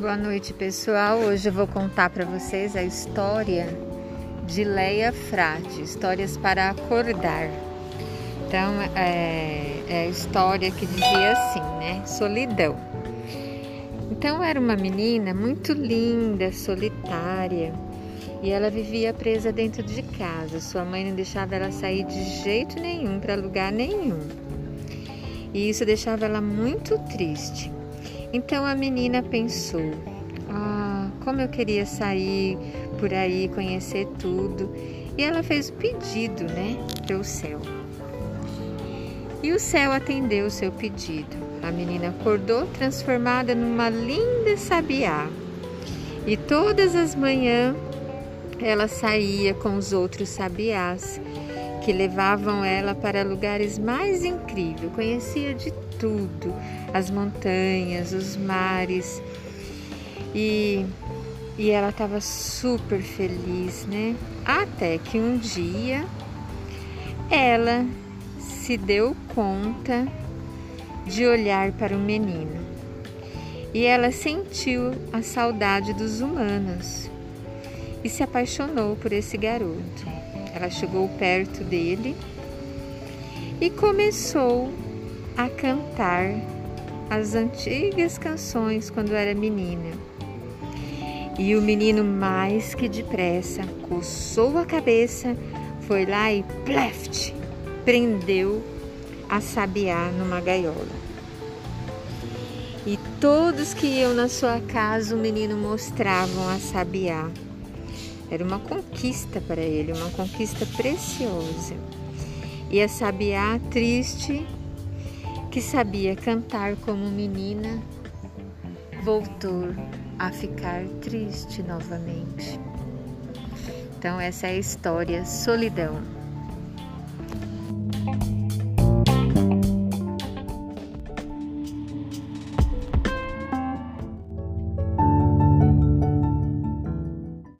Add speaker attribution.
Speaker 1: Boa noite, pessoal. Hoje eu vou contar para vocês a história de Leia Frade, Histórias para Acordar. Então, é, é a história que dizia assim, né? Solidão. Então, era uma menina muito linda, solitária, e ela vivia presa dentro de casa. Sua mãe não deixava ela sair de jeito nenhum para lugar nenhum. E isso deixava ela muito triste. Então a menina pensou: Ah, como eu queria sair por aí, conhecer tudo. E ela fez o pedido, né, para o céu. E o céu atendeu o seu pedido. A menina acordou transformada numa linda sabiá. E todas as manhãs ela saía com os outros sabiás que levavam ela para lugares mais incríveis. Conhecia de tudo, as montanhas, os mares. E, e ela estava super feliz, né? Até que um dia ela se deu conta de olhar para o menino. E ela sentiu a saudade dos humanos e se apaixonou por esse garoto. Ela chegou perto dele e começou a cantar as antigas canções quando era menina. E o menino, mais que depressa, coçou a cabeça, foi lá e pleft, prendeu a sabiá numa gaiola. E todos que iam na sua casa, o menino mostravam a sabiá era uma conquista para ele, uma conquista preciosa. E a sabiá triste, que sabia cantar como menina, voltou a ficar triste novamente. Então, essa é a história Solidão.